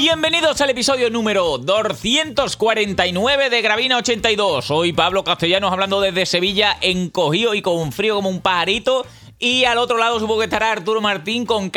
Bienvenidos al episodio número 249 de Gravina 82. Soy Pablo Castellanos hablando desde Sevilla, encogido y con frío como un pajarito. Y al otro lado supongo que estará Arturo Martín con